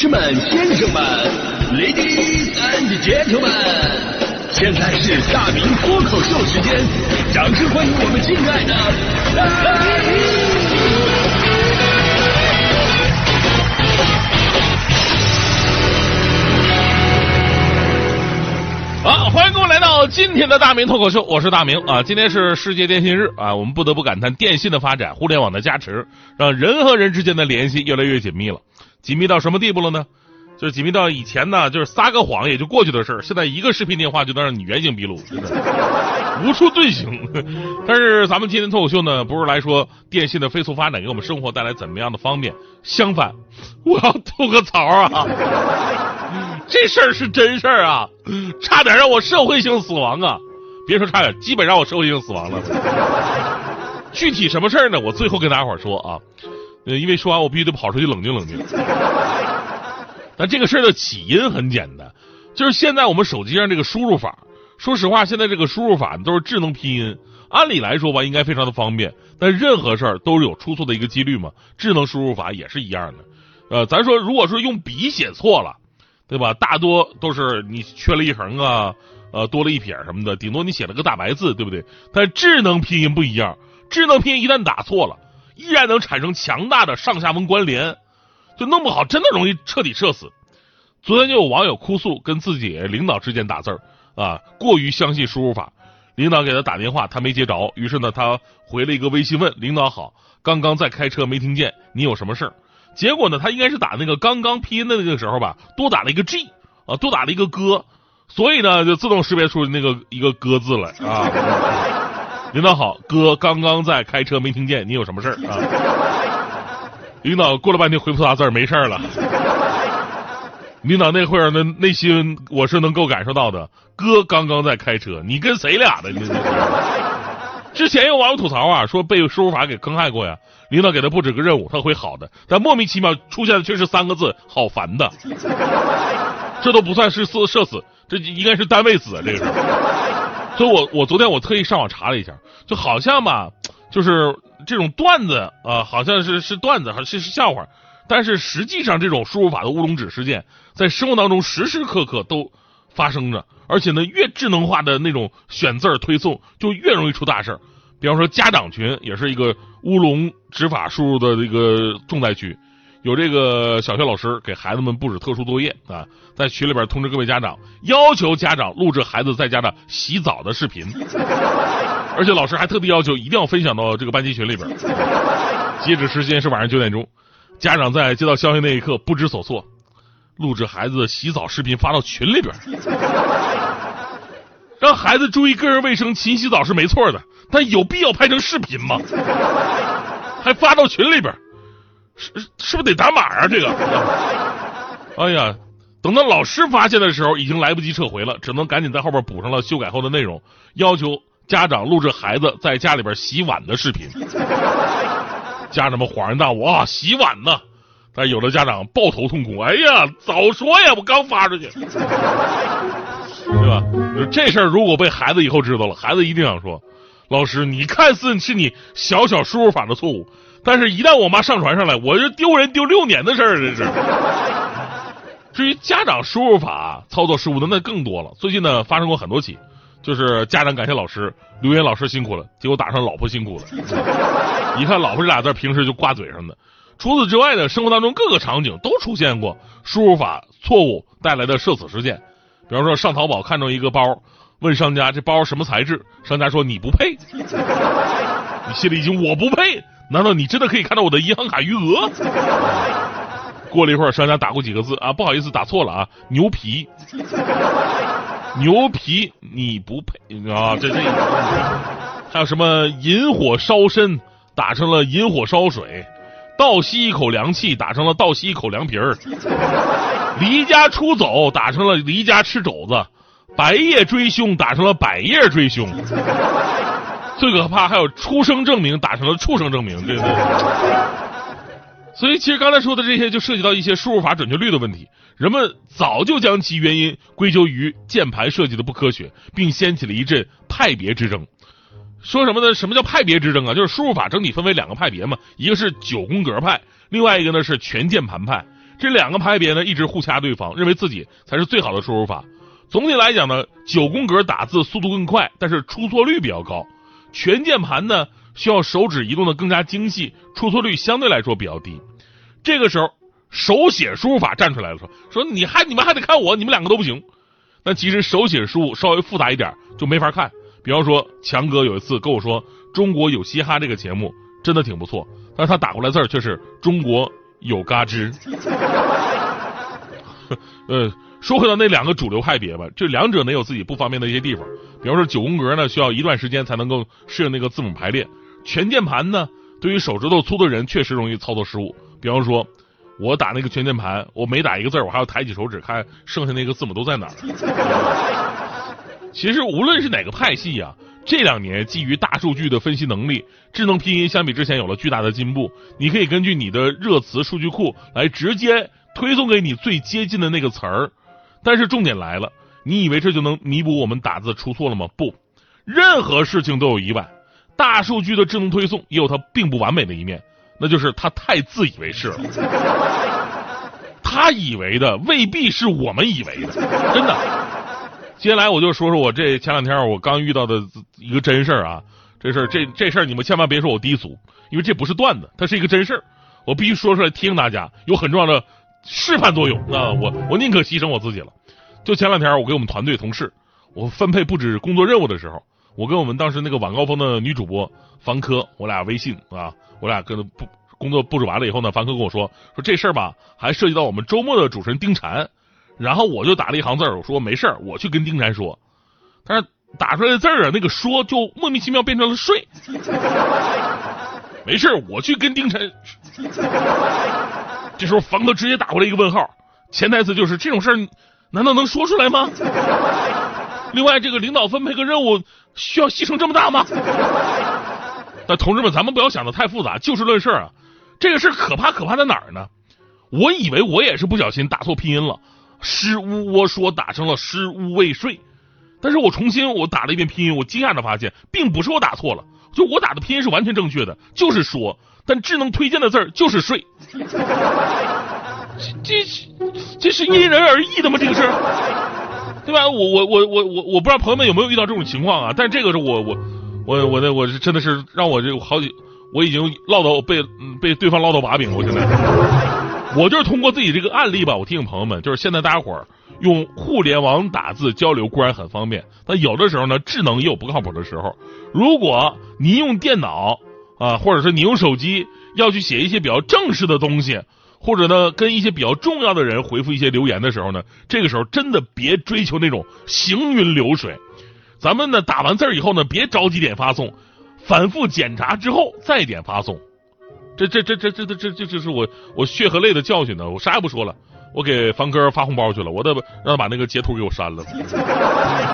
士们、先生们，Ladies and gentlemen，现在是大明脱口秀时间，掌声欢迎我们敬爱的好，欢迎各位来到今天的大明脱口秀，我是大明啊。今天是世界电信日啊，我们不得不感叹电信的发展、互联网的加持，让人和人之间的联系越来越紧密了。紧密到什么地步了呢？就是紧密到以前呢，就是撒个谎也就过去的事儿，现在一个视频电话就能让你原形毕露，无处遁形。但是咱们今天脱口秀呢，不是来说电信的飞速发展给我们生活带来怎么样的方便，相反，我要吐个槽啊！这事儿是真事儿啊，差点让我社会性死亡啊！别说差点，基本让我社会性死亡了。具体什么事儿呢？我最后跟大家伙儿说啊，因为说完我必须得跑出去冷静冷静。但这个事儿的起因很简单，就是现在我们手机上这个输入法，说实话，现在这个输入法都是智能拼音，按理来说吧，应该非常的方便。但任何事儿都是有出错的一个几率嘛，智能输入法也是一样的。呃，咱说如果说用笔写错了。对吧？大多都是你缺了一横啊，呃，多了一撇什么的，顶多你写了个大白字，对不对？但智能拼音不一样，智能拼音一旦打错了，依然能产生强大的上下文关联，就弄不好真的容易彻底社死。昨天就有网友哭诉，跟自己领导之间打字儿啊，过于相信输入法，领导给他打电话，他没接着，于是呢，他回了一个微信问领导好，刚刚在开车没听见，你有什么事儿？结果呢，他应该是打那个刚刚拼音的那个时候吧，多打了一个 G 啊，多打了一个哥，所以呢就自动识别出那个一个哥字来啊。领导好，哥刚刚在开车没听见，你有什么事儿啊？领导过了半天回复仨字儿，没事儿了。领导那会儿的内心我是能够感受到的，哥刚刚在开车，你跟谁俩的？之前有网友吐槽啊，说被输入法给坑害过呀。领导给他布置个任务，他会好的，但莫名其妙出现的却是三个字：好烦的。这都不算是社社死，这应该是单位死啊！这个，所以我我昨天我特意上网查了一下，就好像吧，就是这种段子啊，好像是是段子，还是是笑话，但是实际上这种输入法的乌龙指事件，在生活当中时时刻刻都发生着，而且呢，越智能化的那种选字儿推送，就越容易出大事儿。比方说家长群也是一个乌龙执法输入的这个重灾区，有这个小学老师给孩子们布置特殊作业啊，在群里边通知各位家长，要求家长录制孩子在家的洗澡的视频，而且老师还特地要求一定要分享到这个班级群里边。截止时间是晚上九点钟，家长在接到消息那一刻不知所措，录制孩子洗澡视频发到群里边。让孩子注意个人卫生，勤洗澡是没错的，但有必要拍成视频吗？还发到群里边，是是不是得打码啊？这个，哎呀，等到老师发现的时候，已经来不及撤回了，只能赶紧在后边补上了修改后的内容，要求家长录制孩子在家里边洗碗的视频。家长们恍然大悟啊，洗碗呢？但有的家长抱头痛哭，哎呀，早说呀，我刚发出去。对吧？这事儿如果被孩子以后知道了，孩子一定想说：“老师，你看似是你小小输入法的错误，但是一旦我妈上传上来，我就丢人丢六年的事儿。”这是。至于家长输入法操作失误的那更多了。最近呢，发生过很多起，就是家长感谢老师，留言老师辛苦了，结果打上老婆辛苦了。一看老婆这俩字，平时就挂嘴上的。除此之外呢，生活当中各个场景都出现过输入法错误带来的社死事件。比方说上淘宝看中一个包，问商家这包什么材质，商家说你不配，你心里已经，我不配？难道你真的可以看到我的银行卡余额？过了一会儿，商家打过几个字啊，不好意思，打错了啊，牛皮，牛皮，你不配啊！这这，还有什么引火烧身，打成了引火烧水，倒吸一口凉气，打成了倒吸一口凉皮儿。离家出走打成了离家吃肘子，白夜追凶打成了百夜追凶，最可怕还有出生证明打成了畜生证明，对不对？所以其实刚才说的这些就涉及到一些输入法准确率的问题，人们早就将其原因归咎于键盘设计的不科学，并掀起了一阵派别之争。说什么呢？什么叫派别之争啊？就是输入法整体分为两个派别嘛，一个是九宫格派，另外一个呢是全键盘派。这两个派别呢一直互掐对方，认为自己才是最好的输入法。总体来讲呢，九宫格打字速度更快，但是出错率比较高；全键盘呢需要手指移动的更加精细，出错率相对来说比较低。这个时候，手写输入法站出来了，说说你还你们还得看我，你们两个都不行。但其实手写输入稍微复杂一点就没法看。比方说，强哥有一次跟我说，《中国有嘻哈》这个节目真的挺不错，但是他打过来字儿却是“中国有嘎吱”。呃，说回到那两个主流派别吧，这两者呢有自己不方便的一些地方。比方说九宫格呢，需要一段时间才能够适应那个字母排列；全键盘呢，对于手指头粗的人确实容易操作失误。比方说，我打那个全键盘，我每打一个字我还要抬起手指看剩下那个字母都在哪儿。其实无论是哪个派系呀，这两年基于大数据的分析能力，智能拼音相比之前有了巨大的进步。你可以根据你的热词数据库来直接。推送给你最接近的那个词儿，但是重点来了，你以为这就能弥补我们打字出错了吗？不，任何事情都有意外。大数据的智能推送也有它并不完美的一面，那就是它太自以为是了。他以为的未必是我们以为的，真的。接下来我就说说我这前两天我刚遇到的一个真事儿啊，这事儿这这事儿你们千万别说我低俗，因为这不是段子，它是一个真事儿，我必须说出来提醒大家，有很重要的。示范作用啊！我我宁可牺牲我自己了。就前两天，我给我们团队同事，我分配布置工作任务的时候，我跟我们当时那个晚高峰的女主播樊科，我俩微信啊，我俩跟布工作布置完了以后呢，樊科跟我说说这事儿吧，还涉及到我们周末的主持人丁婵，然后我就打了一行字儿，我说没事儿，我去跟丁婵说。但是打出来的字儿啊，那个说就莫名其妙变成了睡。没事儿，我去跟丁晨。这时候房哥直接打过来一个问号，潜台词就是这种事儿难道能说出来吗？另外，这个领导分配个任务需要牺牲这么大吗？但同志们，咱们不要想的太复杂，就事论事啊。这个事可怕可怕在哪儿呢？我以为我也是不小心打错拼音了，失乌窝说打成了失乌未睡，但是我重新我打了一遍拼音，我惊讶的发现，并不是我打错了，就我打的拼音是完全正确的，就是说。但智能推荐的字儿就是睡，这这这是因人而异的吗？这个事儿，对吧？我我我我我我不知道朋友们有没有遇到这种情况啊？但这个是我我我我的我是真的是让我这好几我已经唠到被被对方唠到把柄了。我现在我就是通过自己这个案例吧，我提醒朋友们，就是现在大家伙儿用互联网打字交流固然很方便，但有的时候呢，智能也有不靠谱的时候。如果您用电脑。啊，或者是你用手机要去写一些比较正式的东西，或者呢跟一些比较重要的人回复一些留言的时候呢，这个时候真的别追求那种行云流水。咱们呢打完字以后呢，别着急点发送，反复检查之后再点发送。这这这这这这这这这是我我血和泪的教训呢。我啥也不说了，我给房哥发红包去了，我得让他把那个截图给我删了。